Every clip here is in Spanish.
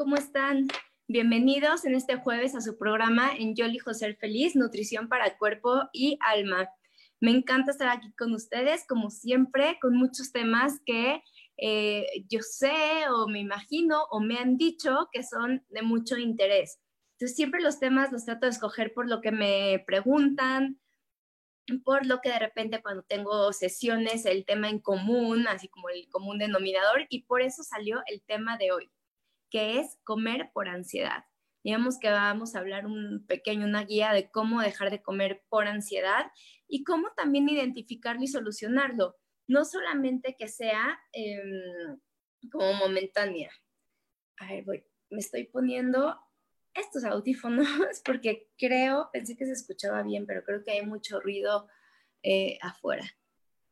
¿cómo están? Bienvenidos en este jueves a su programa en Yo elijo ser feliz, nutrición para cuerpo y alma. Me encanta estar aquí con ustedes, como siempre, con muchos temas que eh, yo sé o me imagino o me han dicho que son de mucho interés. Entonces, siempre los temas los trato de escoger por lo que me preguntan, por lo que de repente cuando tengo sesiones, el tema en común, así como el común denominador, y por eso salió el tema de hoy que es comer por ansiedad. Digamos que vamos a hablar un pequeño, una guía de cómo dejar de comer por ansiedad y cómo también identificarlo y solucionarlo. No solamente que sea em, como momentánea. A ver, voy, me estoy poniendo estos audífonos porque creo, pensé que se escuchaba bien, pero creo que hay mucho ruido eh, afuera,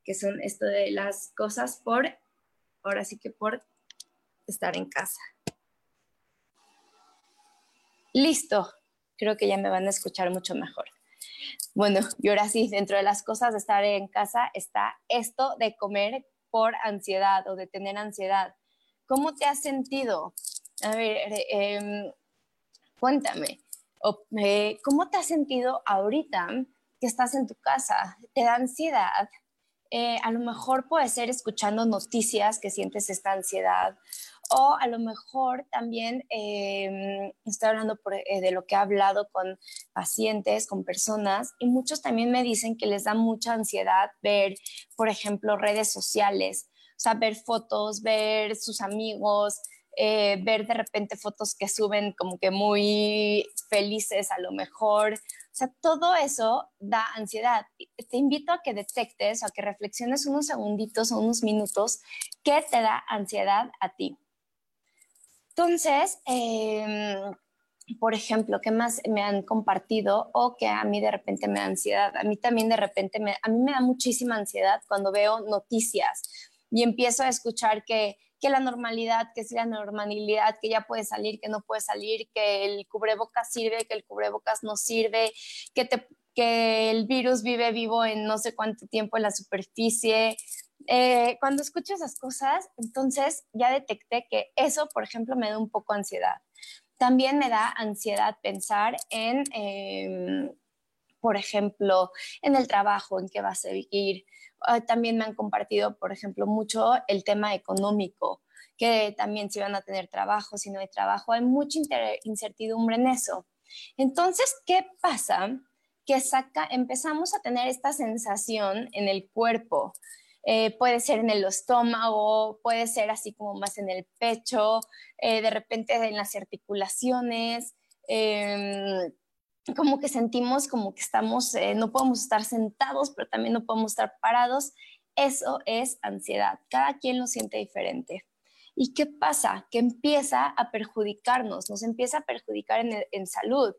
que son esto de las cosas por, ahora sí que por estar en casa. Listo, creo que ya me van a escuchar mucho mejor. Bueno, y ahora sí, dentro de las cosas de estar en casa está esto de comer por ansiedad o de tener ansiedad. ¿Cómo te has sentido? A ver, em, cuéntame, eh, ¿cómo te has sentido ahorita que estás en tu casa? ¿Te da ansiedad? Eh, a lo mejor puede ser escuchando noticias que sientes esta ansiedad o a lo mejor también eh, estoy hablando eh, de lo que he hablado con pacientes, con personas, y muchos también me dicen que les da mucha ansiedad ver, por ejemplo, redes sociales, o sea, ver fotos, ver sus amigos, eh, ver de repente fotos que suben como que muy felices a lo mejor. O sea, todo eso da ansiedad. Te invito a que detectes o a que reflexiones unos segunditos o unos minutos qué te da ansiedad a ti. Entonces, em, por ejemplo, ¿qué más me han compartido o que a mí de repente me da ansiedad? A mí también de repente, me, a mí me da muchísima ansiedad cuando veo noticias y empiezo a escuchar que, que la normalidad, que es la normalidad, que ya puede salir, que no puede salir, que el cubrebocas sirve, que el cubrebocas no sirve, que, te, que el virus vive vivo en no sé cuánto tiempo en la superficie, eh, cuando escucho esas cosas, entonces ya detecté que eso, por ejemplo, me da un poco ansiedad. También me da ansiedad pensar en, em, por ejemplo, en el trabajo, en qué va a seguir. Ah, también me han compartido, por ejemplo, mucho el tema económico, que también si van a tener trabajo, si no hay trabajo, hay mucha incertidumbre en eso. Entonces, ¿qué pasa? Que saca, empezamos a tener esta sensación en el cuerpo eh, puede ser en el estómago, puede ser así como más en el pecho, eh, de repente en las articulaciones, em, como que sentimos como que estamos, eh, no podemos estar sentados, pero también no podemos estar parados. Eso es ansiedad. Cada quien lo siente diferente. ¿Y qué pasa? Que empieza a perjudicarnos, nos empieza a perjudicar en, en salud.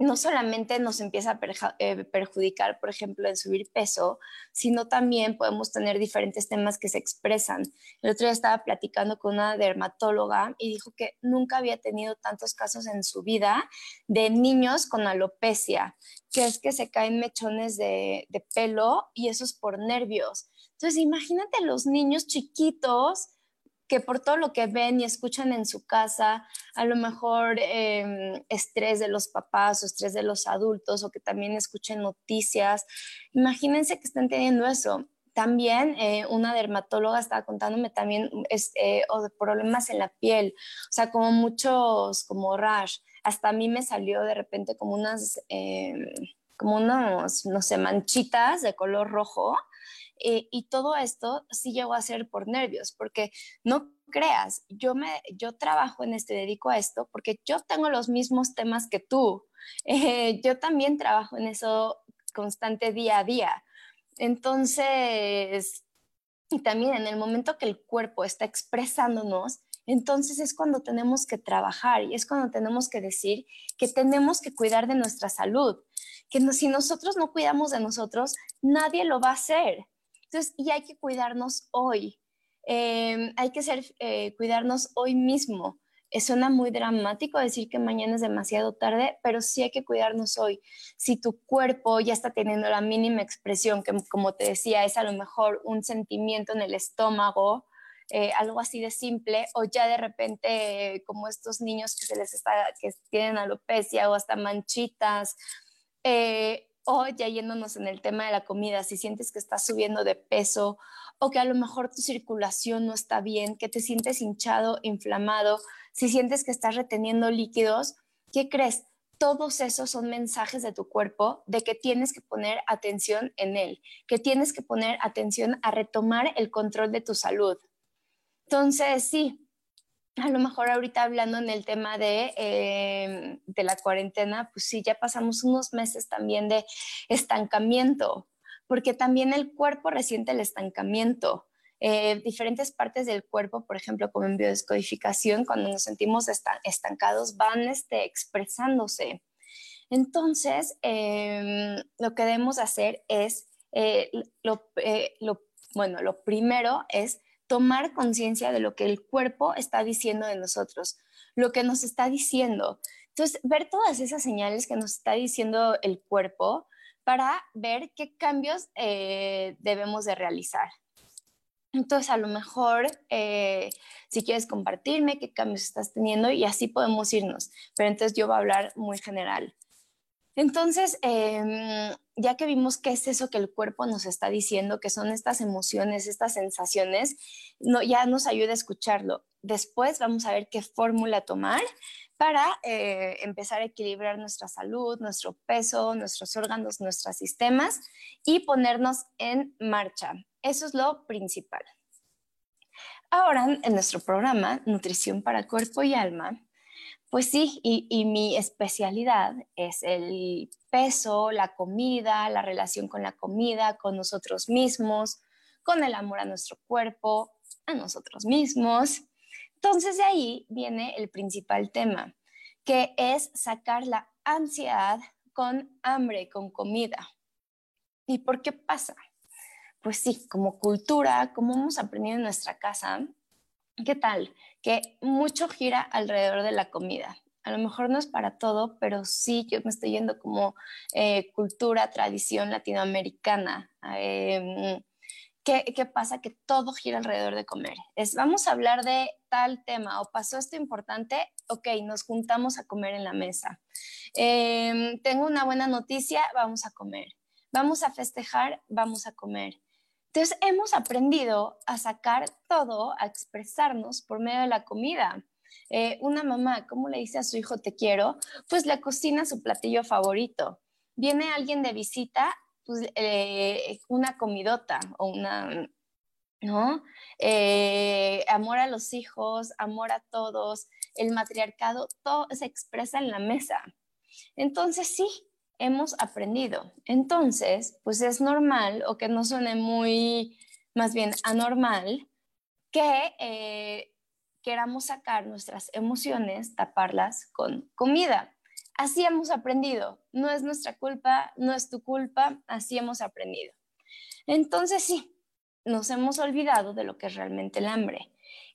No solamente nos empieza a eh, perjudicar, por ejemplo, en subir peso, sino también podemos tener diferentes temas que se expresan. El otro día estaba platicando con una dermatóloga y dijo que nunca había tenido tantos casos en su vida de niños con alopecia, que es que se caen mechones de, de pelo y eso es por nervios. Entonces, imagínate los niños chiquitos que por todo lo que ven y escuchan en su casa, a lo mejor em, estrés de los papás o estrés de los adultos o que también escuchen noticias, imagínense que estén teniendo eso. también eh, una dermatóloga estaba contándome también este, o de problemas en la piel, o sea, como muchos, como rash. Hasta a mí me salió de repente como unas, em, como unos, no sé, manchitas de color rojo. Eh, y todo esto sí llegó a ser por nervios, porque no creas, yo, me, yo trabajo en este, dedico a esto, porque yo tengo los mismos temas que tú. yo también trabajo en eso constante día a día. Entonces, y también en el momento que el cuerpo está expresándonos, entonces es cuando tenemos que trabajar y es cuando tenemos que decir que tenemos que cuidar de nuestra salud, que si nosotros no cuidamos de nosotros, nadie lo va a hacer. Entonces, y hay que cuidarnos hoy, em, hay que ser, eh, cuidarnos hoy mismo. Eh, suena muy dramático decir que mañana es demasiado tarde, pero sí hay que cuidarnos hoy. Si tu cuerpo ya está teniendo la mínima expresión, que como te decía, es a lo mejor un sentimiento en el estómago, eh, algo así de simple, o ya de repente como estos niños que se les está, que tienen alopecia o hasta manchitas, eh, o ya yéndonos en el tema de la comida, si sientes que estás subiendo de peso o que a lo mejor tu circulación no está bien, que te sientes hinchado, inflamado, si sientes que estás reteniendo líquidos, ¿qué crees? Todos esos son mensajes de tu cuerpo de que tienes que poner atención en él, que tienes que poner atención a retomar el control de tu salud. Entonces, sí, a lo mejor ahorita hablando en el tema de, em, de la cuarentena, pues sí, ya pasamos unos meses también de estancamiento, porque también el cuerpo resiente el estancamiento. Eh, diferentes partes del cuerpo, por ejemplo, como en biodescodificación, cuando nos sentimos estancados, van este, expresándose. Entonces, em, lo que debemos hacer es, eh, eh, lo, bueno, lo primero es tomar conciencia de lo que el cuerpo está diciendo de nosotros, lo que nos está diciendo. Entonces, ver todas esas señales que nos está diciendo el cuerpo para ver qué cambios debemos de realizar. Entonces, a lo mejor, eh, si quieres compartirme qué cambios estás teniendo y así podemos irnos. Pero entonces yo voy a hablar muy general. Entonces, em, ya que vimos qué es eso que el cuerpo nos está diciendo, que son estas emociones, estas sensaciones, ya nos ayuda a escucharlo. Después vamos a ver qué fórmula tomar para eh, empezar a equilibrar nuestra salud, nuestro peso, nuestros órganos, nuestros sistemas y ponernos en marcha. Eso es lo principal. Ahora, en nuestro programa, Nutrición para Cuerpo y Alma, pues sí, y, mi especialidad es el peso, la comida, la relación con la comida, con nosotros mismos, con el amor a nuestro cuerpo, a nosotros mismos. Entonces de ahí viene el principal tema, que es sacar la ansiedad con hambre, con comida. ¿Y por qué pasa? pues sí, como cultura, como hemos aprendido en nuestra casa, ¿qué tal? Que mucho gira alrededor de la comida. A lo mejor no es para todo, pero sí yo me estoy yendo como eh, cultura, tradición latinoamericana. Em, ¿qué, ¿qué, pasa? Que todo gira alrededor de comer. Es, vamos a hablar de tal tema o pasó esto importante, ok, nos juntamos a comer en la mesa. Em, tengo una buena noticia, vamos a comer. Vamos a festejar, vamos a comer. Entonces hemos aprendido a sacar todo, a expresarnos por medio de la comida. Eh, una mamá, ¿cómo le dice a su hijo te quiero? Pues le cocina su platillo favorito. Viene alguien de visita, pues eh, una comidota o una, ¿no? Eh, amor a los hijos, amor a todos, el matriarcado, todo se expresa en la mesa. Entonces sí, hemos aprendido. Entonces, pues es normal o que no suene muy, más bien anormal, que eh, queramos sacar nuestras emociones, taparlas con comida. Así hemos aprendido. No es nuestra culpa, no es tu culpa, así hemos aprendido. Entonces sí, nos hemos olvidado de lo que es realmente el hambre.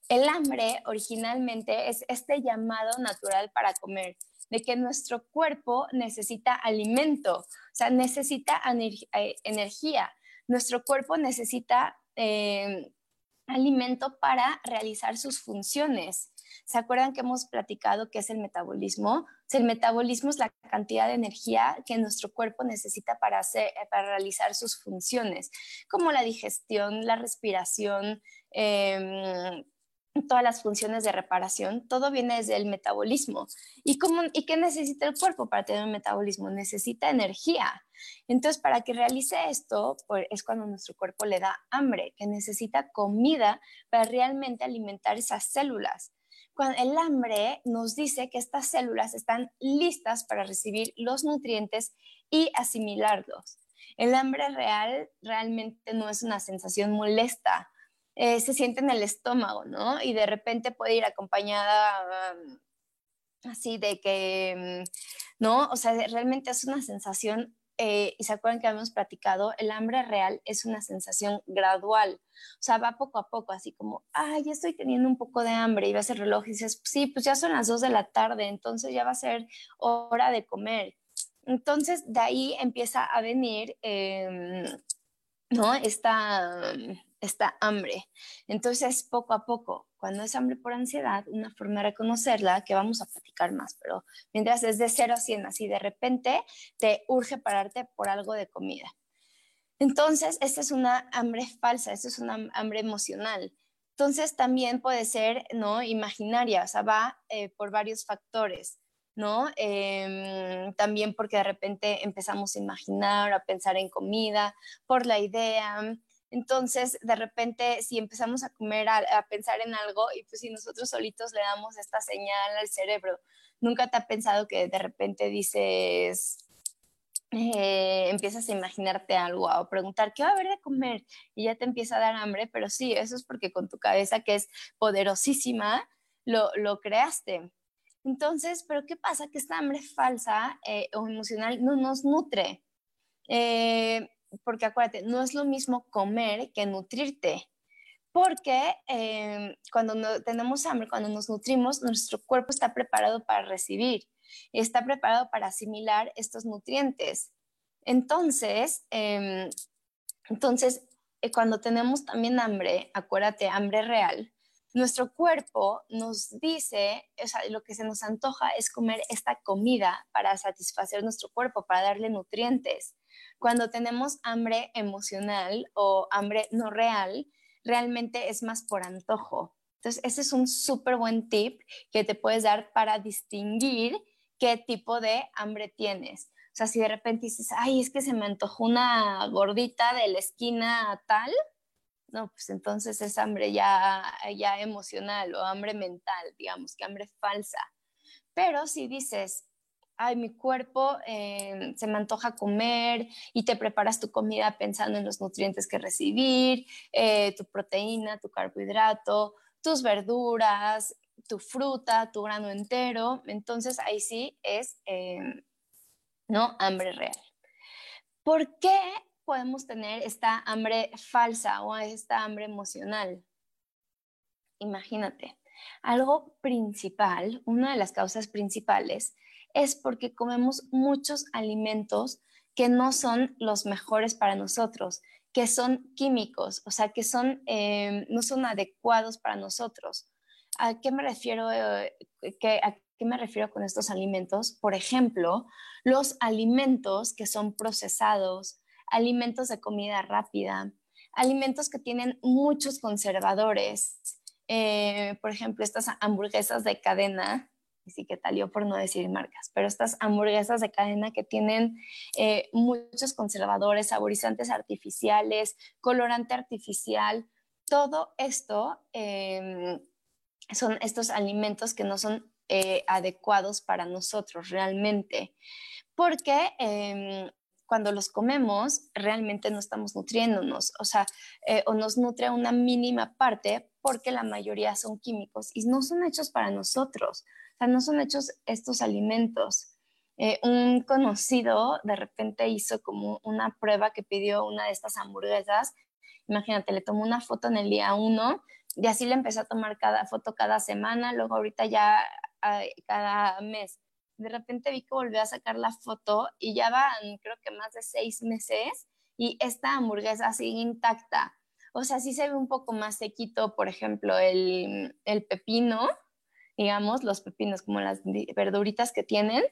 El hambre originalmente es este llamado natural para comer de que nuestro cuerpo necesita alimento, o sea, necesita eh, energía. Nuestro cuerpo necesita eh, alimento para realizar sus funciones. ¿Se acuerdan que hemos platicado qué es el metabolismo? el metabolismo es la cantidad de energía que nuestro cuerpo necesita para, hacer, para realizar sus funciones, como la digestión, la respiración, em, todas las funciones de reparación, todo viene desde el metabolismo. ¿Y, cómo, ¿Y qué necesita el cuerpo para tener un metabolismo? Necesita energía. Entonces, para que realice esto, pues, es cuando nuestro cuerpo le da hambre, que necesita comida para realmente alimentar esas células. Cuando el hambre nos dice que estas células están listas para recibir los nutrientes y asimilarlos. El hambre real realmente no es una sensación molesta, eh, se siente en el estómago, ¿no? Y de repente puede ir acompañada así de que, mm, ¿no? O sea, realmente es una sensación, eh, y se acuerdan que habíamos platicado, el hambre real es una sensación gradual, o sea, va poco a poco, así como, ay, ya estoy teniendo un poco de hambre, y vas el reloj y dices, sí, pues ya son las dos de la tarde, entonces ya va a ser hora de comer. Entonces, de ahí empieza a venir, em, ¿no? Esta esta hambre. Entonces, poco a poco, cuando es hambre por ansiedad, una forma de reconocerla, que vamos a platicar más, pero mientras es de 0 a 100, así de repente te urge pararte por algo de comida. Entonces, esta es una hambre falsa, esta es una hambre emocional. Entonces, también puede ser, ¿no? Imaginaria, o sea, va eh, por varios factores. ¿no? Em, también porque de repente empezamos a imaginar, a pensar en comida, por la idea, entonces, de repente, si empezamos a comer, a, pensar en algo, y pues si nosotros solitos le damos esta señal al cerebro, nunca te ha pensado que de repente dices, eh, empiezas a imaginarte algo o preguntar qué va a haber de comer y ya te empieza a dar hambre, pero sí, eso es porque con tu cabeza que es poderosísima, lo, creaste. Entonces, ¿pero qué pasa? Que esta hambre falsa eh, o emocional no nos nutre. Eh, porque acuérdate, no es lo mismo comer que nutrirte. Porque em, cuando tenemos hambre, cuando nos nutrimos, nuestro cuerpo está preparado para recibir, está preparado para asimilar estos nutrientes. Entonces, em, entonces eh, cuando tenemos también hambre, acuérdate, hambre real, nuestro cuerpo nos dice, o sea, lo que se nos antoja es comer esta comida para satisfacer nuestro cuerpo, para darle nutrientes. Cuando tenemos hambre emocional o hambre no real, realmente es más por antojo. Entonces, ese es un súper buen tip que te puedes dar para distinguir qué tipo de hambre tienes. O sea, si de repente dices, ay, es que se me antojó una gordita de la esquina tal, no, pues entonces es hambre ya, ya emocional o hambre mental, digamos, que hambre falsa. Pero si dices, ay, mi cuerpo eh, se me antoja comer y te preparas tu comida pensando en los nutrientes que recibir, eh, tu proteína, tu carbohidrato, tus verduras, tu fruta, tu grano entero. Entonces ahí sí es, eh, ¿no? Hambre real. ¿Por qué podemos tener esta hambre falsa o esta hambre emocional? Imagínate, algo principal, una de las causas principales es porque comemos muchos alimentos que no son los mejores para nosotros, que son químicos, o sea, que son, eh, no son adecuados para nosotros. ¿A qué me refiero? Eh, ¿A qué me refiero con estos alimentos? Por ejemplo, los alimentos que son procesados, alimentos de comida rápida, alimentos que tienen muchos conservadores, eh, por ejemplo, estas hamburguesas de cadena, que yo por no decir marcas, pero estas hamburguesas de cadena que tienen eh, muchos conservadores, saborizantes artificiales, colorante artificial, todo esto em, son estos alimentos que no son eh, adecuados para nosotros realmente, porque em, cuando los comemos realmente no estamos nutriéndonos, o sea, eh, o nos nutre una mínima parte porque la mayoría son químicos y no son hechos para nosotros. O sea, no son hechos estos alimentos. Eh, un conocido de repente hizo como una prueba que pidió una de estas hamburguesas. Imagínate, le tomó una foto en el día uno y así le empezó a tomar cada foto cada semana, luego ahorita ya cada mes. De repente vi que volvió a sacar la foto y ya van, creo que más de seis meses y esta hamburguesa sigue intacta. O sea, sí se ve un poco más sequito, por ejemplo, el, el pepino, digamos, los pepinos, como las verduritas que tienen,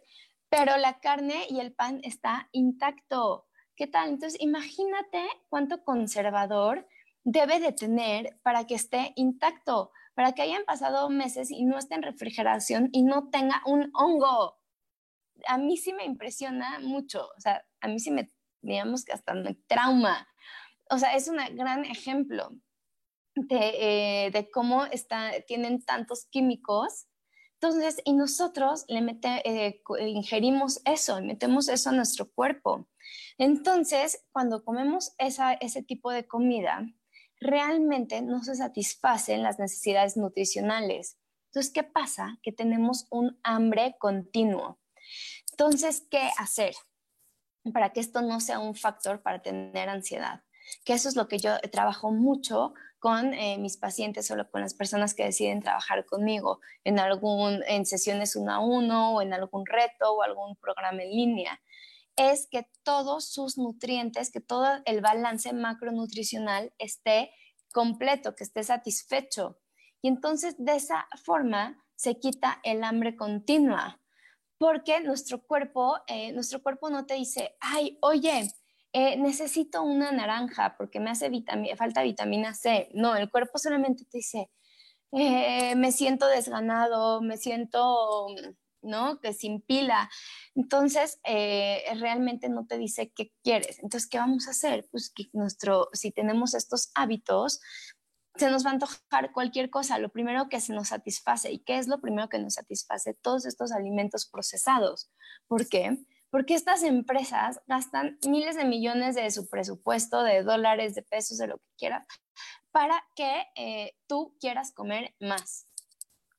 pero la carne y el pan está intacto. ¿Qué tal? Entonces, imagínate cuánto conservador debe de tener para que esté intacto, para que hayan pasado meses y no esté en refrigeración y no tenga un hongo. A mí sí me impresiona mucho, o sea, a mí sí me, digamos que hasta me trauma. O sea, es un gran ejemplo de, eh, cómo está, tienen tantos químicos. Entonces, y nosotros le mete, eh, ingerimos eso, metemos eso a nuestro cuerpo. Entonces, cuando comemos esa, ese tipo de comida, realmente no se satisfacen las necesidades nutricionales. Entonces, ¿qué pasa? Que tenemos un hambre continuo. Entonces, ¿qué hacer para que esto no sea un factor para tener ansiedad? Que eso es lo que yo trabajo mucho con eh, mis pacientes o con las personas que deciden trabajar conmigo en algún en sesiones uno a uno o en algún reto o algún programa en línea es que todos sus nutrientes, que todo el balance macronutricional esté completo, que esté satisfecho. Y entonces de esa forma se quita el hambre continua, porque nuestro cuerpo, eh, nuestro cuerpo no te dice, ay, oye, eh, necesito una naranja porque me hace falta vitamina C. No, el cuerpo solamente te dice, eh, me siento desganado, me siento ¿no? Que sin pila. Entonces, eh, realmente no te dice qué quieres. Entonces, ¿qué vamos a hacer? Pues que nuestro, si tenemos estos hábitos, se nos va a antojar cualquier cosa, lo primero que se nos satisface. ¿Y qué es lo primero que nos satisface? Todos estos alimentos procesados. ¿Por qué? Porque estas empresas gastan miles de millones de su presupuesto, de dólares, de pesos, de lo que quieras, para que eh, tú quieras comer más.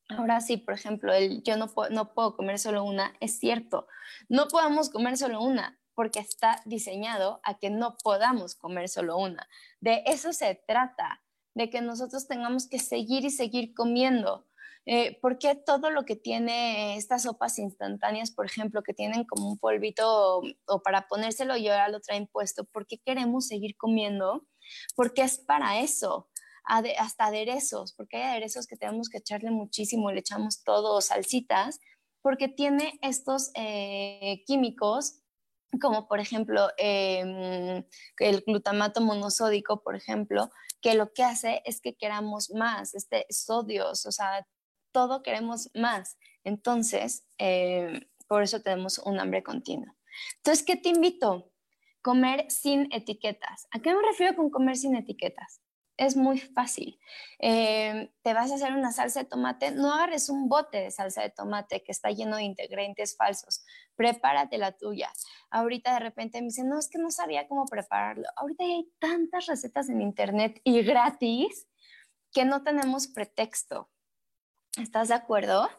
Ahora sí, por ejemplo, el yo no, no puedo comer solo una, es cierto. No podemos comer solo una porque está diseñado a que no podamos comer solo una. De eso se trata, de que nosotros tengamos que seguir y seguir comiendo. Eh, porque todo lo que tiene estas sopas instantáneas, por ejemplo, que tienen como un polvito o, para ponérselo y ahora lo traen puesto, ¿por qué queremos seguir comiendo? Porque es para eso hasta aderezos, porque hay aderezos que tenemos que echarle muchísimo, le echamos todo, salsitas, porque tiene estos eh, químicos como por ejemplo em, el glutamato monosódico, por ejemplo, que lo que hace es que queramos más, este sodios, o sea, todo queremos más. Entonces, em, por eso tenemos un hambre continua. Entonces, ¿qué te invito? Comer sin etiquetas. ¿A qué me refiero con comer sin etiquetas? es muy fácil. Eh, te vas a hacer una salsa de tomate, no agarres un bote de salsa de tomate que está lleno de ingredientes falsos, prepárate la tuya. Ahorita de repente me dicen, no, es que no sabía cómo prepararlo. Ahorita hay tantas recetas en internet y gratis que no tenemos pretexto. ¿Estás de acuerdo?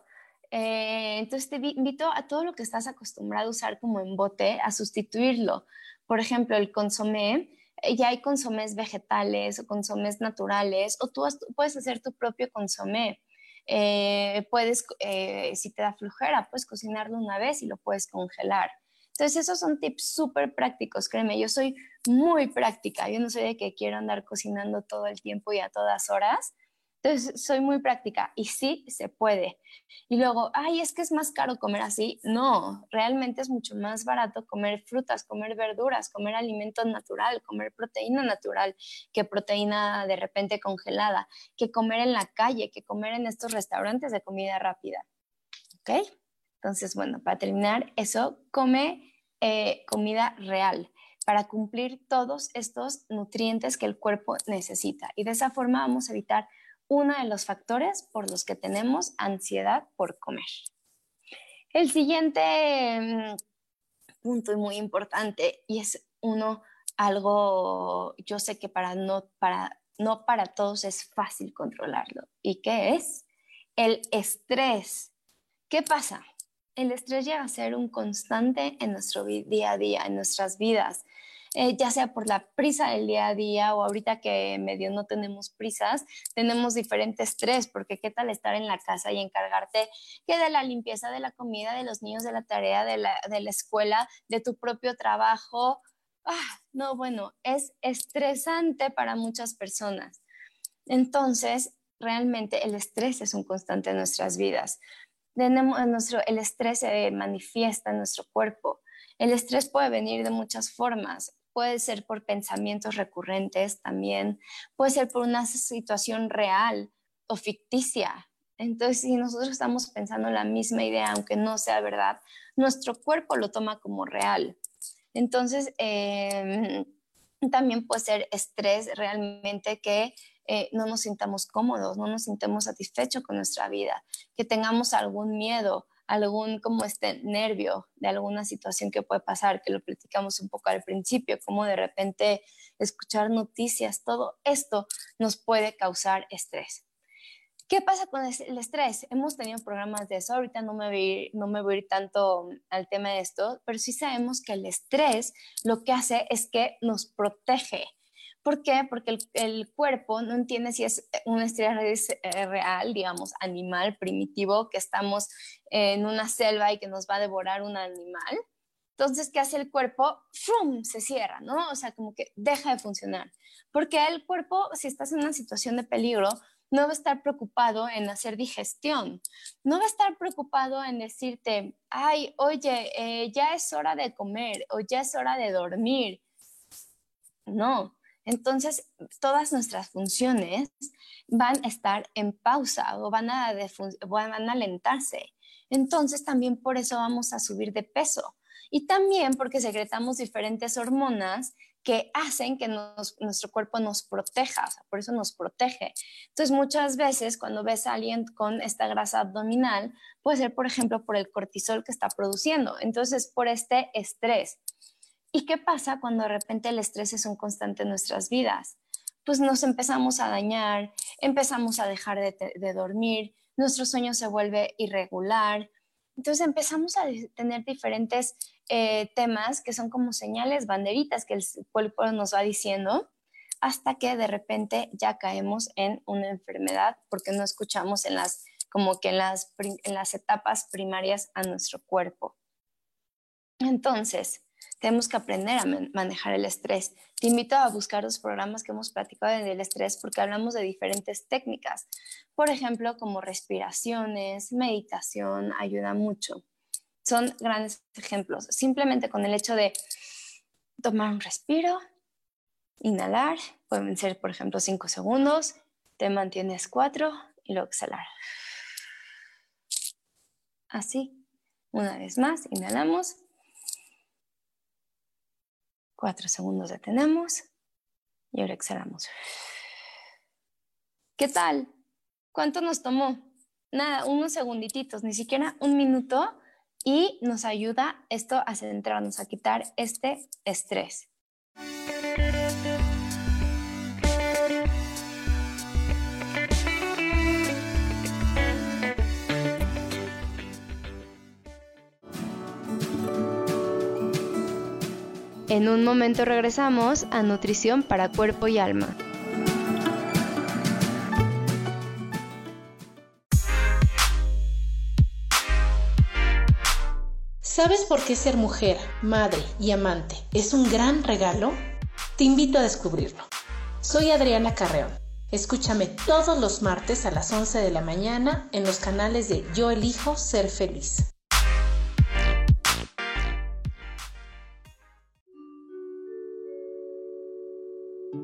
Eh, entonces te invito a todo lo que estás acostumbrado a usar como en bote, a sustituirlo. Por ejemplo, el consomé ya hay consomés vegetales o consomés naturales, o tú puedes hacer tu propio consomé. Eh, puedes, eh, si te da flujera, puedes cocinarlo una vez y lo puedes congelar. Entonces, esos son tips súper prácticos, créeme, yo soy muy práctica, yo no soy de que quiero andar cocinando todo el tiempo y a todas horas, entonces, soy muy práctica y sí se puede. Y luego, ay, es que es más caro comer así. No, realmente es mucho más barato comer frutas, comer verduras, comer alimento natural, comer proteína natural que proteína de repente congelada, que comer en la calle, que comer en estos restaurantes de comida rápida. ¿Ok? Entonces, bueno, para terminar, eso, come eh, comida real para cumplir todos estos nutrientes que el cuerpo necesita. Y de esa forma vamos a evitar uno de los factores por los que tenemos ansiedad por comer. El siguiente mm, punto muy importante y es uno algo yo sé que para no para no para todos es fácil controlarlo y qué es el estrés. ¿Qué pasa? El estrés llega a ser un constante en nuestro día a día, en nuestras vidas. Eh, ya sea por la prisa del día a día o ahorita que medio no tenemos prisas, tenemos diferente estrés, porque qué tal estar en la casa y encargarte que de la limpieza, de la comida, de los niños, de la tarea, de la, de la escuela, de tu propio trabajo. Ah, no, bueno, es estresante para muchas personas. Entonces, realmente el estrés es un constante en nuestras vidas. Tenemos nuestro, el estrés se manifiesta en nuestro cuerpo. El estrés puede venir de muchas formas. Puede ser por pensamientos recurrentes también. Puede ser por una situación real o ficticia. Entonces, si nosotros estamos pensando la misma idea, aunque no sea verdad, nuestro cuerpo lo toma como real. Entonces, em, también puede ser estrés realmente que eh, no nos sintamos cómodos, no nos sintamos satisfechos con nuestra vida, que tengamos algún miedo, algún como este nervio de alguna situación que puede pasar, que lo platicamos un poco al principio, como de repente escuchar noticias, todo esto nos puede causar estrés. ¿Qué pasa con el estrés? Hemos tenido programas de eso, ahorita no me, voy, no me voy a ir tanto al tema de esto, pero sí sabemos que el estrés lo que hace es que nos protege. ¿Por qué? Porque el, cuerpo no entiende si es un estrés eh, real, digamos, animal, primitivo, que estamos en una selva y que nos va a devorar un animal. Entonces, ¿qué hace el cuerpo? ¡Fum! Se cierra, ¿no? O sea, como que deja de funcionar. Porque el cuerpo, si estás en una situación de peligro, no va a estar preocupado en hacer digestión, no va a estar preocupado en decirte, ay, oye, eh, ya es hora de comer o ya es hora de dormir. No, entonces todas nuestras funciones van a estar en pausa o van a, van a alentarse. Entonces también por eso vamos a subir de peso. Y también porque secretamos diferentes hormonas que hacen que nuestro cuerpo nos proteja, por eso nos protege. Entonces, muchas veces cuando ves a alguien con esta grasa abdominal, puede ser, por ejemplo, por el cortisol que está produciendo, entonces por este estrés. ¿Y qué pasa cuando de repente el estrés es un constante en nuestras vidas? Pues nos empezamos a dañar, empezamos a dejar de, dormir, nuestro sueño se vuelve irregular, entonces empezamos a tener diferentes eh, temas que son como señales, banderitas que el cuerpo nos va diciendo, hasta que de repente ya caemos en una enfermedad porque no escuchamos en las, como que en las, en las etapas primarias a nuestro cuerpo. Entonces, tenemos que aprender a manejar el estrés. Te invito a buscar los programas que hemos platicado del estrés porque hablamos de diferentes técnicas. Por ejemplo, como respiraciones, meditación, ayuda mucho son grandes ejemplos. Simplemente con el hecho de tomar un respiro, inhalar, pueden ser, por ejemplo, cinco segundos, te mantienes cuatro y luego exhalar. Así, una vez más, inhalamos. Cuatro segundos detenemos y ahora exhalamos. ¿Qué tal? ¿Cuánto nos tomó? Nada, unos segundititos, ni siquiera un minuto y nos ayuda esto a centrarnos, a quitar este estrés. En un momento regresamos a Nutrición para Cuerpo y Alma. ¿Sabes por qué ser mujer, madre y amante es un gran regalo? Te invito a descubrirlo. Soy Adriana Carreón. Escúchame todos los martes a las 11 de la mañana en los canales de Yo elijo ser feliz.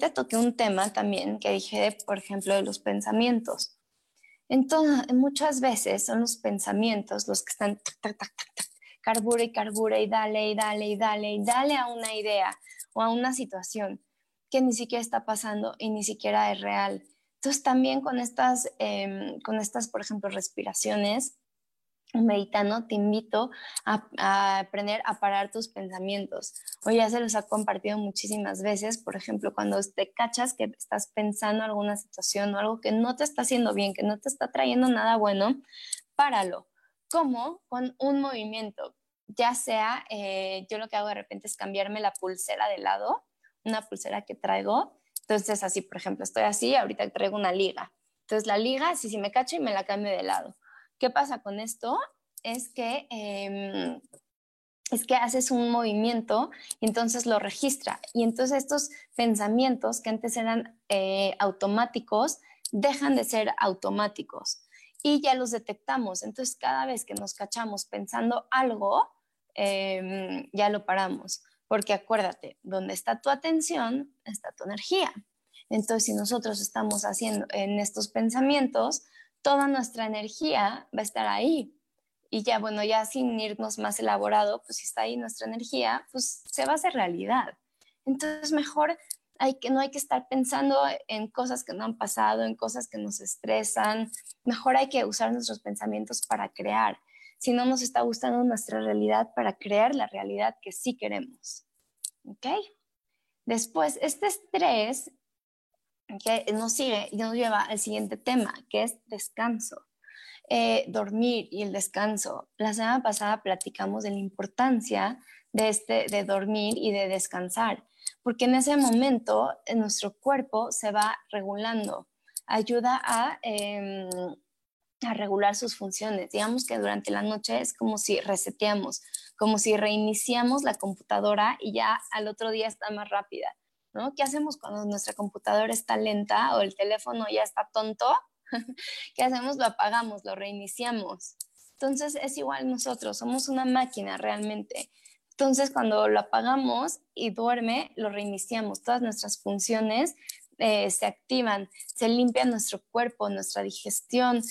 Ahorita toqué un tema también que dije, por ejemplo, de los pensamientos. Entonces, muchas veces son los pensamientos los que están carbura y carbura y dale y dale y dale y dale a una idea o a una situación que ni siquiera está pasando y ni siquiera es real. Entonces también con estas, em, con estas, por ejemplo, respiraciones, meditando, te invito a, aprender a parar tus pensamientos. O ya se los ha compartido muchísimas veces, por ejemplo, cuando te cachas que estás pensando alguna situación o algo que no te está haciendo bien, que no te está trayendo nada bueno, páralo. ¿Cómo? Con un movimiento. Ya sea, eh, yo lo que hago de repente es cambiarme la pulsera de lado, una pulsera que traigo. Entonces, así, por ejemplo, estoy así, ahorita traigo una liga. Entonces, la liga, si, si me cacho y me la cambio de lado ¿Qué pasa con esto? Es que, em, es que haces un movimiento y entonces lo registra. Y entonces estos pensamientos que antes eran eh, automáticos dejan de ser automáticos y ya los detectamos. Entonces cada vez que nos cachamos pensando algo, em, ya lo paramos. Porque acuérdate, donde está tu atención, está tu energía. Entonces, si nosotros estamos haciendo en estos pensamientos, toda nuestra energía va a estar ahí. Y ya, bueno, ya sin irnos más elaborado, pues si está ahí nuestra energía, pues se va a hacer realidad. Entonces, mejor hay que, no hay que estar pensando en cosas que no han pasado, en cosas que nos estresan. Mejor hay que usar nuestros pensamientos para crear. Si no nos está gustando nuestra realidad, para crear la realidad que sí queremos. ¿Ok? Después, este estrés que nos sigue y nos lleva al siguiente tema, que es descanso. Eh, dormir y el descanso. La semana pasada platicamos de la importancia de, este, de dormir y de descansar, porque en ese momento en nuestro cuerpo se va regulando, ayuda a, em, a regular sus funciones. Digamos que durante la noche es como si reseteamos, como si reiniciamos la computadora y ya al otro día está más rápida. ¿No? ¿Qué hacemos cuando nuestra computadora está lenta o el teléfono ya está tonto? ¿Qué hacemos? Lo apagamos, lo reiniciamos. Entonces es igual nosotros, somos una máquina realmente. Entonces cuando lo apagamos y duerme, lo reiniciamos. Todas nuestras funciones eh, se activan, se limpia nuestro cuerpo, nuestra digestión,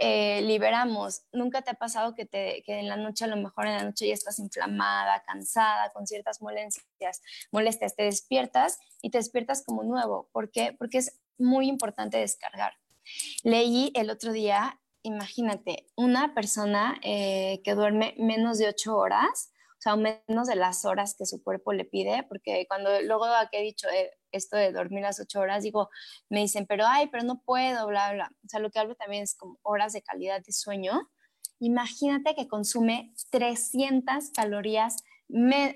eh, liberamos. Nunca te ha pasado que, te, que en la noche, a lo mejor en la noche ya estás inflamada, cansada, con ciertas molestias, molestias, te despiertas y te despiertas como nuevo. ¿Por qué? Porque es muy importante descargar. Leí el otro día, imagínate, una persona eh, que duerme menos de ocho horas, o sea, menos de las horas que su cuerpo le pide, porque cuando luego que he dicho, eh, esto de dormir las ocho horas, digo, me dicen, pero ay, pero no puedo, bla, bla. O sea, lo que hablo también es como horas de calidad de sueño. Imagínate que consume 300 calorías,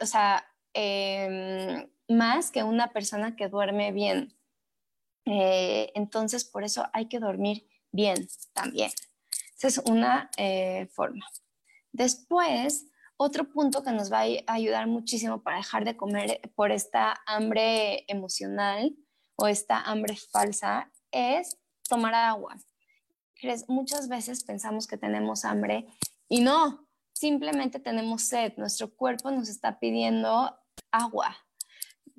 o sea, em, más que una persona que duerme bien. Eh, entonces, por eso hay que dormir bien también. Esa es una eh, forma. Después, otro punto que nos va a ayudar muchísimo para dejar de comer por esta hambre emocional o esta hambre falsa es tomar agua. Muchas veces pensamos que tenemos hambre y no, simplemente tenemos sed. Nuestro cuerpo nos está pidiendo agua.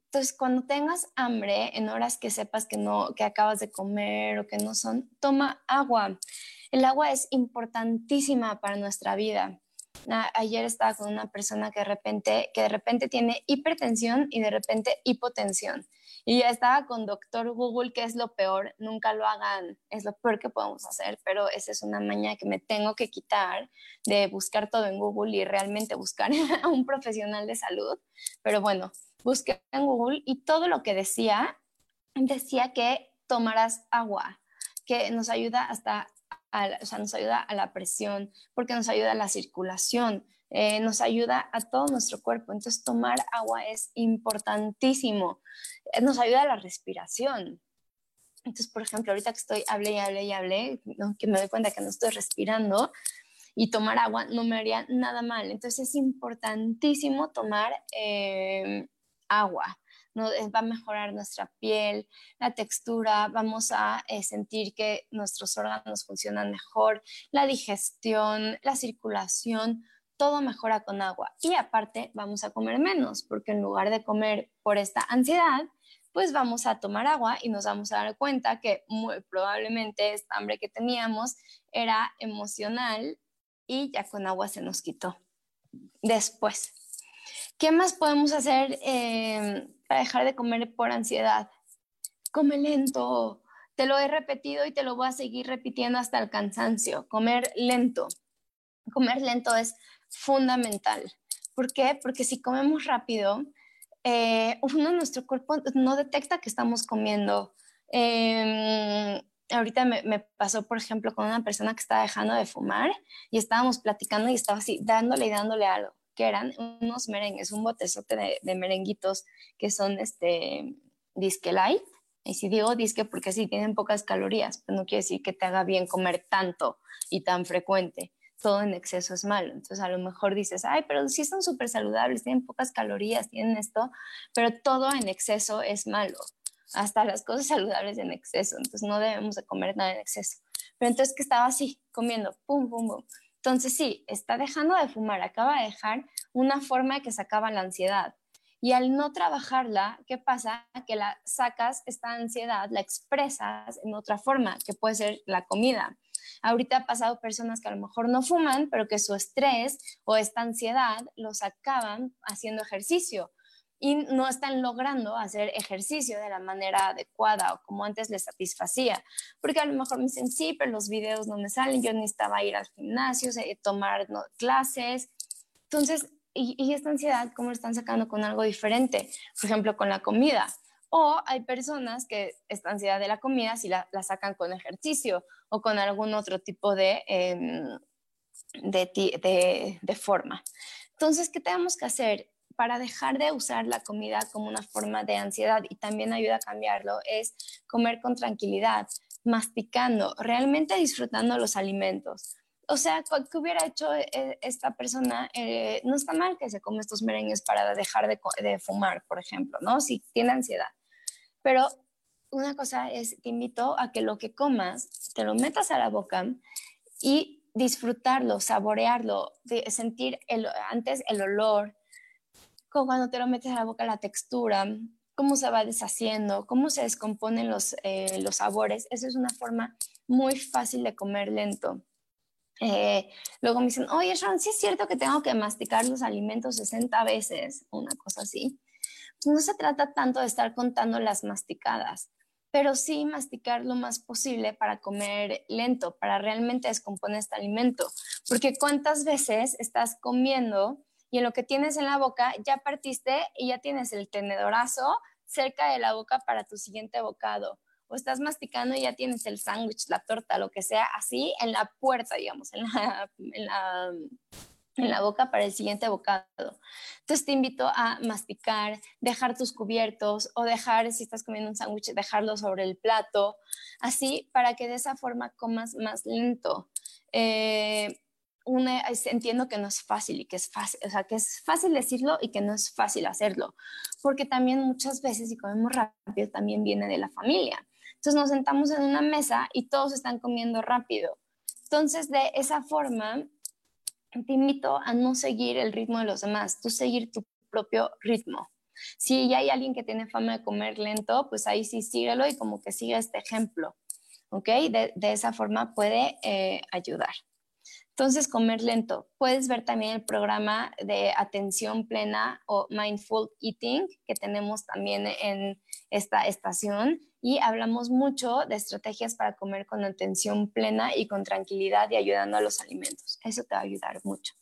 Entonces, cuando tengas hambre, en horas que sepas que no, que acabas de comer o que no son, toma agua. El agua es importantísima para nuestra vida ayer estaba con una persona que de repente, que de repente tiene hipertensión y de repente hipotensión. Y ya estaba con doctor Google, que es lo peor, nunca lo hagan, es lo peor que podemos hacer, pero esa es una maña que me tengo que quitar de buscar todo en Google y realmente buscar a un profesional de salud. Pero bueno, busqué en Google y todo lo que decía, decía que tomarás agua, que nos ayuda hasta o sea, nos ayuda a la presión, porque nos ayuda a la circulación, eh, nos ayuda a todo nuestro cuerpo. Entonces, tomar agua es importantísimo. Eh, nos ayuda a la respiración. Entonces, por ejemplo, ahorita que estoy, hablé y hablé y hablé, que me doy cuenta que no estoy respirando y tomar agua no me haría nada mal. Entonces, es importantísimo tomar eh, agua. Eh, va a mejorar nuestra piel, la textura, vamos a eh, sentir que nuestros órganos funcionan mejor, la digestión, la circulación, todo mejora con agua. Y aparte vamos a comer menos, porque en lugar de comer por esta ansiedad, pues vamos a tomar agua y nos vamos a dar cuenta que muy probablemente esta hambre que teníamos era emocional y ya con agua se nos quitó. Después, ¿qué más podemos hacer eh, para dejar de comer por ansiedad? Come lento. Te lo he repetido y te lo voy a seguir repitiendo hasta el cansancio. Comer lento. Comer lento es fundamental. ¿Por qué? Porque si comemos rápido, eh, uno, nuestro cuerpo no detecta que estamos comiendo. Em, ahorita me, me, pasó, por ejemplo, con una persona que estaba dejando de fumar y estábamos platicando y estaba así, dándole y dándole algo, que eran unos merengues, un botezote de, merenguitos que son este disque light. Y si digo disque porque sí tienen pocas calorías, pero no quiere decir que te haga bien comer tanto y tan frecuente todo en exceso es malo. Entonces a lo mejor dices, ay, pero sí son súper saludables, tienen pocas calorías, tienen esto, pero todo en exceso es malo. Hasta las cosas saludables en exceso. Entonces no debemos de comer nada en exceso. Pero entonces que estaba así, comiendo, pum, pum, pum. Entonces sí, está dejando de fumar, acaba de dejar una forma de que sacaba la ansiedad. Y al no trabajarla, ¿qué pasa? Que la sacas, esta ansiedad, la expresas en otra forma, que puede ser la comida. Ahorita ha pasado personas que a lo mejor no fuman, pero que su estrés o esta ansiedad los acaban haciendo ejercicio y no están logrando hacer ejercicio de la manera adecuada o como antes les satisfacía. Porque a lo mejor me dicen, sí, pero los videos no me salen, yo necesitaba ir al gimnasio, tomar clases. Entonces, y, y, esta ansiedad, ¿cómo lo están sacando con algo diferente? Por ejemplo, con la comida. O hay personas que esta ansiedad de la comida si la, sacan con ejercicio o con algún otro tipo de, em, de, de, forma. Entonces, ¿qué tenemos que hacer? Para dejar de usar la comida como una forma de ansiedad y también ayuda a cambiarlo es comer con tranquilidad, masticando, realmente disfrutando los alimentos. O sea, ¿qué hubiera hecho eh, esta persona? Eh, no está mal que se come estos merengues para dejar de, de, fumar, por ejemplo, ¿no? Si tiene ansiedad. Pero una cosa es, te invito a que lo que comas, te lo metas a la boca y disfrutarlo, saborearlo, sentir antes el olor, como cuando te lo metes a la boca la textura, cómo se va deshaciendo, cómo se descomponen los, eh, los sabores. Esa es una forma muy fácil de comer lento. Eh, luego me dicen, oye, Sharon, ¿sí es cierto que tengo que masticar los alimentos 60 veces? Una cosa así no se trata tanto de estar contando las masticadas, pero sí masticar lo más posible para comer lento, para realmente descomponer este alimento. Porque cuántas veces estás comiendo y en lo que tienes en la boca ya partiste y ya tienes el tenedorazo cerca de la boca para tu siguiente bocado. O estás masticando y ya tienes el sándwich, la torta, lo que sea, así en la puerta, digamos, en la en la boca para el siguiente bocado. Entonces te invito a masticar, dejar tus cubiertos o dejar, si estás comiendo un sándwich, dejarlo sobre el plato, así para que de esa forma comas más lento. Eh, entiendo que no es fácil y que es fácil, o sea, que es fácil decirlo y que no es fácil hacerlo, porque también muchas veces si comemos rápido también viene de la familia. Entonces nos sentamos en una mesa y todos están comiendo rápido. Entonces, de esa forma, te invito a no seguir el ritmo de los demás, tú seguir tu propio ritmo. Si ya hay alguien que tiene fama de comer lento, pues ahí sí síguelo y como que siga este ejemplo, ¿ok? De, esa forma puede eh, ayudar. Entonces, comer lento. Puedes ver también el programa de atención plena o mindful eating que tenemos también en esta estación y hablamos mucho de estrategias para comer con atención plena y con tranquilidad y ayudando a los alimentos. Eso te va a ayudar mucho.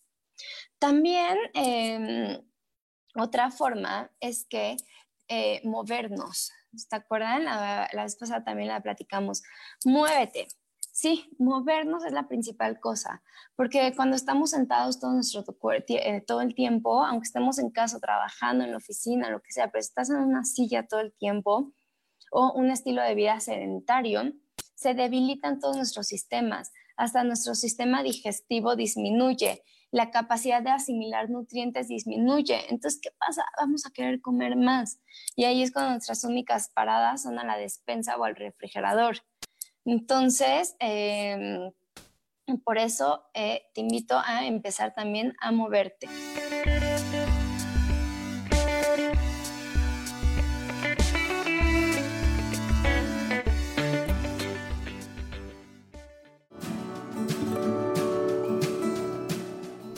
También em, otra forma es que eh, movernos. ¿Te acuerdan? La, la vez pasada también la platicamos. Muévete. Sí, movernos es la principal cosa, porque cuando estamos sentados todo, nuestro, eh, todo el tiempo, aunque estemos en casa trabajando en la oficina, lo que sea, pero estás en una silla todo el tiempo, o un estilo de vida sedentario, se debilitan todos nuestros sistemas, hasta nuestro sistema digestivo disminuye, la capacidad de asimilar nutrientes disminuye. Entonces, ¿qué pasa? Vamos a querer comer más. Y ahí es cuando nuestras únicas paradas son a la despensa o al refrigerador. Entonces, eh, por eso eh, te invito a empezar también a moverte.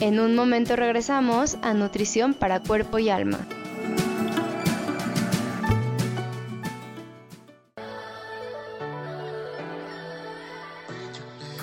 En un momento regresamos a Nutrición para Cuerpo y Alma.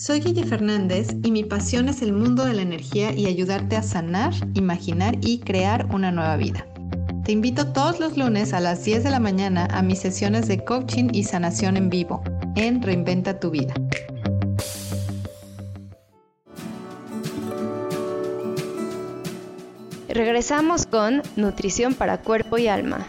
Soy Guille Fernández y mi pasión es el mundo de la energía y ayudarte a sanar, imaginar y crear una nueva vida. Te invito todos los lunes a las 10 de la mañana a mis sesiones de coaching y sanación en vivo en Reinventa tu vida. Regresamos con Nutrición para Cuerpo y Alma.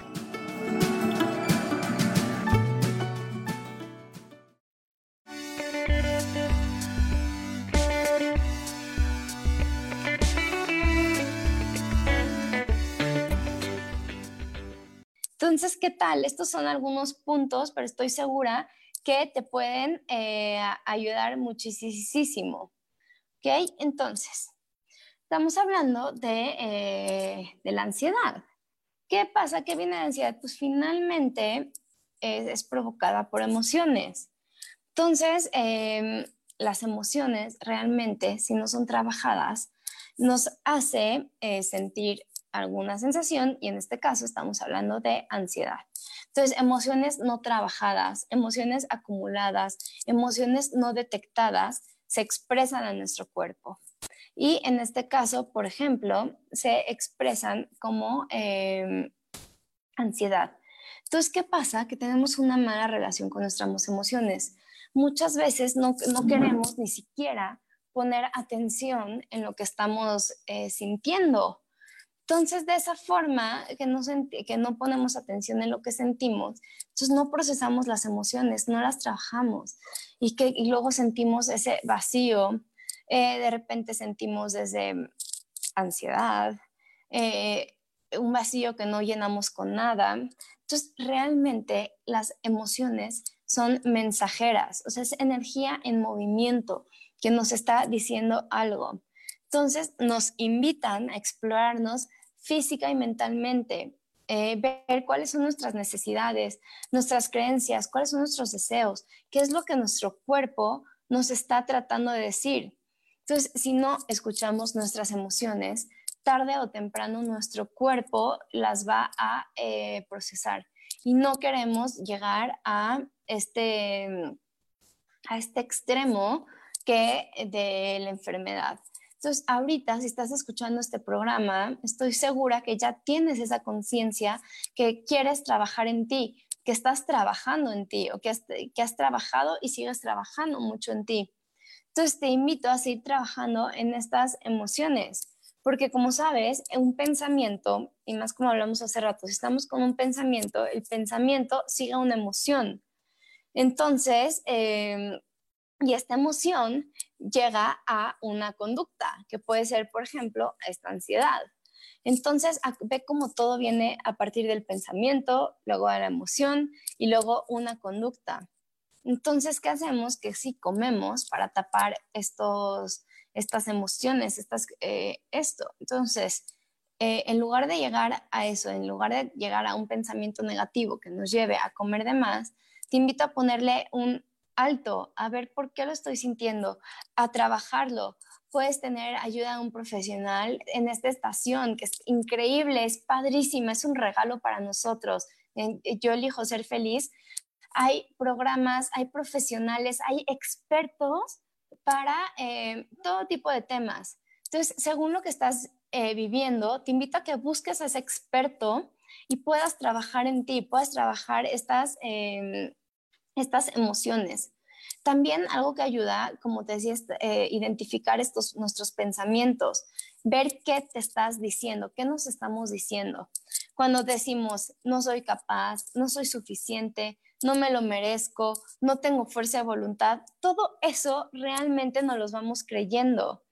Entonces, ¿qué tal? Estos son algunos puntos, pero estoy segura que te pueden eh, ayudar muchísimo. ¿Ok? Entonces, estamos hablando de, eh, la ansiedad. ¿Qué pasa? ¿Qué viene de ansiedad? Pues finalmente es, provocada por emociones. Entonces, em, las emociones realmente, si no son trabajadas, nos hace eh, sentir alguna sensación y en este caso estamos hablando de ansiedad. Entonces, emociones no trabajadas, emociones acumuladas, emociones no detectadas se expresan en nuestro cuerpo. Y en este caso, por ejemplo, se expresan como em, ansiedad. Entonces, ¿qué pasa? Que tenemos una mala relación con nuestras emociones. Muchas veces no, queremos ni siquiera poner atención en lo que estamos eh, sintiendo entonces, de esa forma que no, que no ponemos atención en lo que sentimos, entonces no procesamos las emociones, no las trabajamos y, que, luego sentimos ese vacío, eh, de repente sentimos desde ansiedad, eh, un vacío que no llenamos con nada. Entonces, realmente las emociones son mensajeras, o sea, es energía en movimiento que nos está diciendo algo. Entonces, nos invitan a explorarnos física y mentalmente, eh, ver cuáles son nuestras necesidades, nuestras creencias, cuáles son nuestros deseos, qué es lo que nuestro cuerpo nos está tratando de decir. Entonces, si no escuchamos nuestras emociones, tarde o temprano nuestro cuerpo las va a eh, procesar y no queremos llegar a este, a este extremo que de la enfermedad. Entonces, ahorita, si estás escuchando este programa, estoy segura que ya tienes esa conciencia que quieres trabajar en ti, que estás trabajando en ti o que has, trabajado y sigues trabajando mucho en ti. Entonces, te invito a seguir trabajando en estas emociones, porque como sabes, un pensamiento, y más como hablamos hace rato, si estamos con un pensamiento, el pensamiento sigue una emoción. Entonces, eh, y esta emoción llega a una conducta, que puede ser, por ejemplo, esta ansiedad. Entonces, ve cómo todo viene a partir del pensamiento, luego a la emoción y luego una conducta. Entonces, ¿qué hacemos? Que sí comemos para tapar estos, estas emociones, estas, eh, esto. Entonces, eh, en lugar de llegar a eso, en lugar de llegar a un pensamiento negativo que nos lleve a comer de más, te invito a ponerle un alto, a ver por qué lo estoy sintiendo, a trabajarlo. Puedes tener ayuda de un profesional en esta estación, que es increíble, es padrísima, es un regalo para nosotros. Yo elijo ser feliz. Hay programas, hay profesionales, hay expertos para eh, todo tipo de temas. Entonces, según lo que estás eh, viviendo, te invito a que busques a ese experto y puedas trabajar en ti, puedas trabajar estas, em, estas emociones. También algo que ayuda, como te decía, es eh, identificar estos nuestros pensamientos, ver qué te estás diciendo, qué nos estamos diciendo. Cuando decimos, no soy capaz, no soy suficiente, no me lo merezco, no tengo fuerza de voluntad, todo eso realmente nos los vamos creyendo.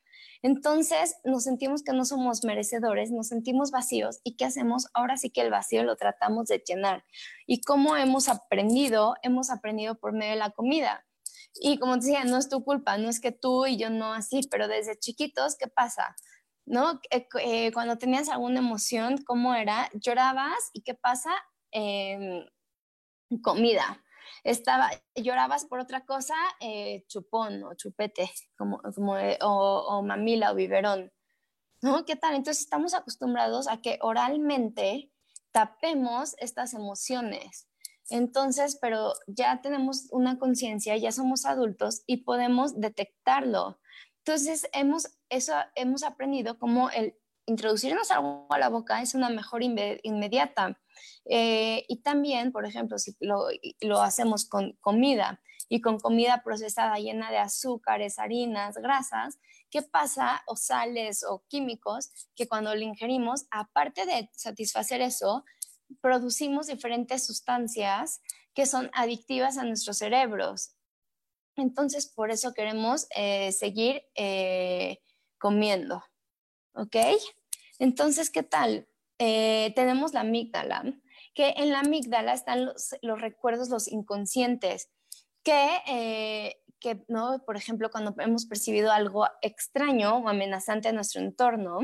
Entonces nos sentimos que no somos merecedores, nos sentimos vacíos y ¿qué hacemos? Ahora sí que el vacío lo tratamos de llenar. ¿Y cómo hemos aprendido? Hemos aprendido por medio de la comida. Y como decía, no es tu culpa, no es que tú y yo no así, pero desde chiquitos, ¿qué pasa? ¿No? Eh, eh, cuando tenías alguna emoción, ¿cómo era? Llorabas y ¿qué pasa? Em, comida estaba, llorabas por otra cosa, eh, chupón o chupete, como, como o, mamila o biberón. ¿No? ¿Qué tal? Entonces estamos acostumbrados a que oralmente tapemos estas emociones. Entonces, pero ya tenemos una conciencia, ya somos adultos y podemos detectarlo. Entonces, hemos, eso, hemos aprendido como el introducirnos algo a la boca es una mejor inmediata. Eh, y también, por ejemplo, si lo, lo, hacemos con comida y con comida procesada llena de azúcares, harinas, grasas, ¿qué pasa? O sales o químicos que cuando lo ingerimos, aparte de satisfacer eso, producimos diferentes sustancias que son adictivas a nuestros cerebros. Entonces, por eso queremos eh, seguir eh, comiendo. ¿Ok? Entonces, ¿qué tal? Eh, tenemos la amígdala, que en la amígdala están los, recuerdos, los inconscientes, que, eh, que, ¿no? por ejemplo, cuando hemos percibido algo extraño o amenazante en nuestro entorno,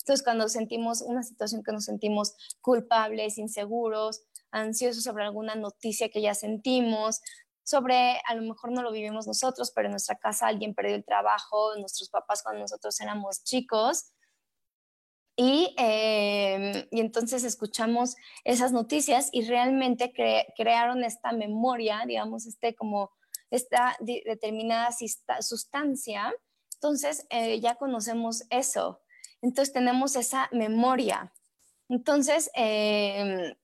entonces cuando sentimos una situación que nos sentimos culpables, inseguros, ansiosos sobre alguna noticia que ya sentimos, sobre, a lo mejor no lo vivimos nosotros, pero en nuestra casa alguien perdió el trabajo, nuestros papás cuando nosotros éramos chicos, y, em, y, entonces escuchamos esas noticias y realmente crearon esta memoria, digamos, este como esta determinada sustancia. Entonces eh, ya conocemos eso. Entonces tenemos esa memoria. Entonces, em,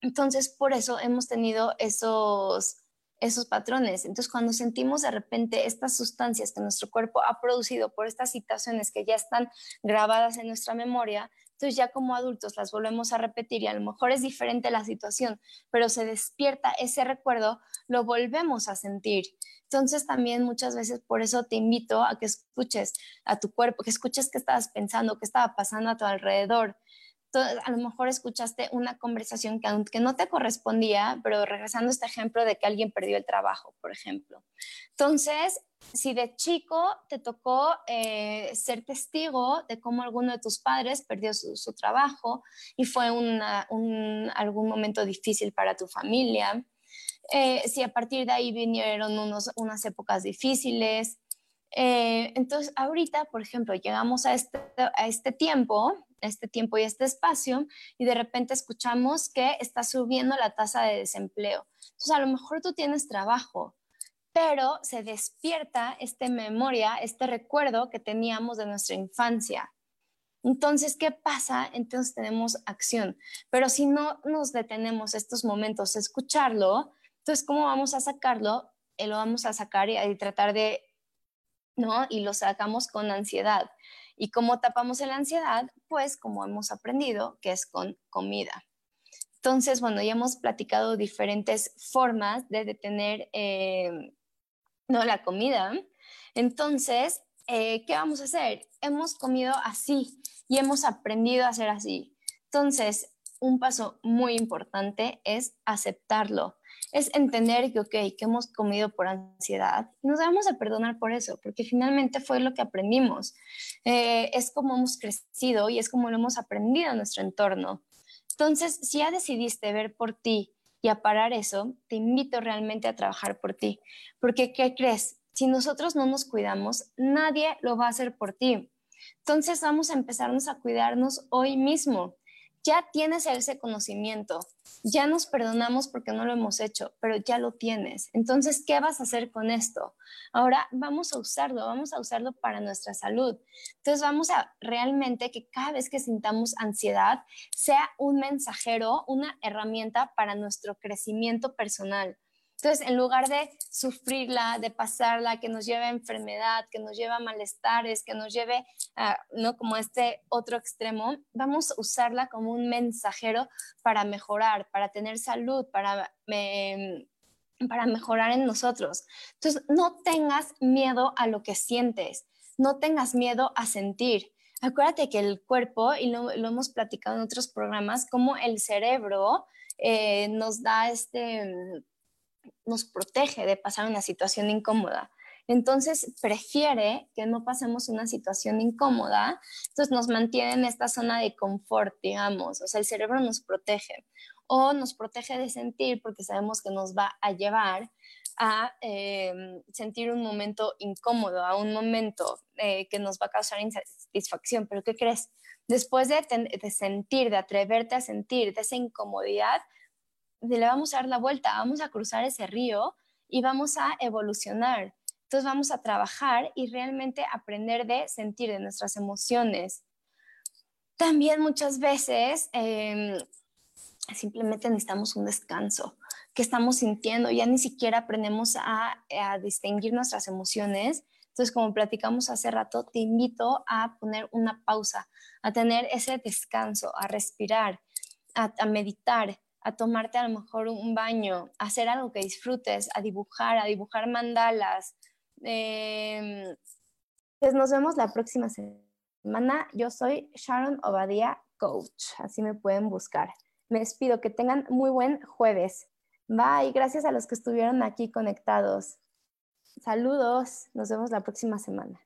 entonces por eso hemos tenido esos, esos patrones. Entonces, cuando sentimos de repente estas sustancias que nuestro cuerpo ha producido por estas situaciones que ya están grabadas en nuestra memoria, entonces ya como adultos las volvemos a repetir y a lo mejor es diferente la situación, pero se despierta ese recuerdo, lo volvemos a sentir. Entonces también muchas veces por eso te invito a que escuches a tu cuerpo, que escuches qué estabas pensando, qué estaba pasando a tu alrededor, a lo mejor escuchaste una conversación que aunque no te correspondía, pero regresando a este ejemplo de que alguien perdió el trabajo, por ejemplo. Entonces, si de chico te tocó eh, ser testigo de cómo alguno de tus padres perdió su, trabajo y fue un, algún momento difícil para tu familia, eh, si a partir de ahí vinieron unos, unas épocas difíciles, eh, entonces, ahorita, por ejemplo, llegamos a este, a este tiempo este tiempo y este espacio y de repente escuchamos que está subiendo la tasa de desempleo. Entonces, a lo mejor tú tienes trabajo, pero se despierta esta memoria, este recuerdo que teníamos de nuestra infancia. Entonces, ¿qué pasa? Entonces tenemos acción. Pero si no nos detenemos estos momentos a escucharlo, entonces, ¿cómo vamos a sacarlo? Eh, lo vamos a sacar y, y tratar de, ¿no? Y lo sacamos con ansiedad. ¿Y cómo tapamos la ansiedad? Pues como hemos aprendido, que es con comida. Entonces, bueno, ya hemos platicado diferentes formas de detener eh, ¿no? la comida. Entonces, eh, ¿qué vamos a hacer? Hemos comido así y hemos aprendido a hacer así. Entonces, un paso muy importante es aceptarlo. Es entender que, ok, que hemos comido por ansiedad, nos debemos de perdonar por eso, porque finalmente fue lo que aprendimos. Eh, es como hemos crecido y es como lo hemos aprendido en nuestro entorno. Entonces, si ya decidiste ver por ti y a parar eso, te invito realmente a trabajar por ti, porque ¿qué crees? Si nosotros no nos cuidamos, nadie lo va a hacer por ti. Entonces vamos a empezarnos a cuidarnos hoy mismo ya tienes ese conocimiento, ya nos perdonamos porque no lo hemos hecho, pero ya lo tienes. Entonces, ¿qué vas a hacer con esto? Ahora vamos a usarlo, vamos a usarlo para nuestra salud. Entonces, vamos a realmente que cada vez que sintamos ansiedad sea un mensajero, una herramienta para nuestro crecimiento personal. Entonces, en lugar de sufrirla, de pasarla, que nos lleve a enfermedad, que nos lleve a malestares, que nos lleve a, ¿no? Como este otro extremo, vamos a usarla como un mensajero para mejorar, para tener salud, para, em, para mejorar en nosotros. Entonces, no tengas miedo a lo que sientes, no tengas miedo a sentir. Acuérdate que el cuerpo, y lo, hemos platicado en otros programas, como el cerebro eh, nos da este nos protege de pasar una situación incómoda. Entonces, prefiere que no pasemos una situación incómoda, entonces nos mantiene en esta zona de confort, digamos, o sea, el cerebro nos protege o nos protege de sentir porque sabemos que nos va a llevar a em, sentir un momento incómodo, a un momento eh, que nos va a causar insatisfacción. Pero ¿qué crees? Después de, de sentir, de atreverte a sentir, de esa incomodidad, le vamos a dar la vuelta, vamos a cruzar ese río y vamos a evolucionar. Entonces vamos a trabajar y realmente aprender de sentir de nuestras emociones. También muchas veces em, simplemente necesitamos un descanso. que estamos sintiendo? Ya ni siquiera aprendemos a, distinguir nuestras emociones. Entonces, como platicamos hace rato, te invito a poner una pausa, a tener ese descanso, a respirar, a meditar, a tomarte a lo mejor un baño, a hacer algo que disfrutes, a dibujar, a dibujar mandalas. Em, pues nos vemos la próxima semana. Yo soy Sharon Obadía Coach, así me pueden buscar. Me despido, que tengan muy buen jueves. Bye, gracias a los que estuvieron aquí conectados. Saludos, nos vemos la próxima semana.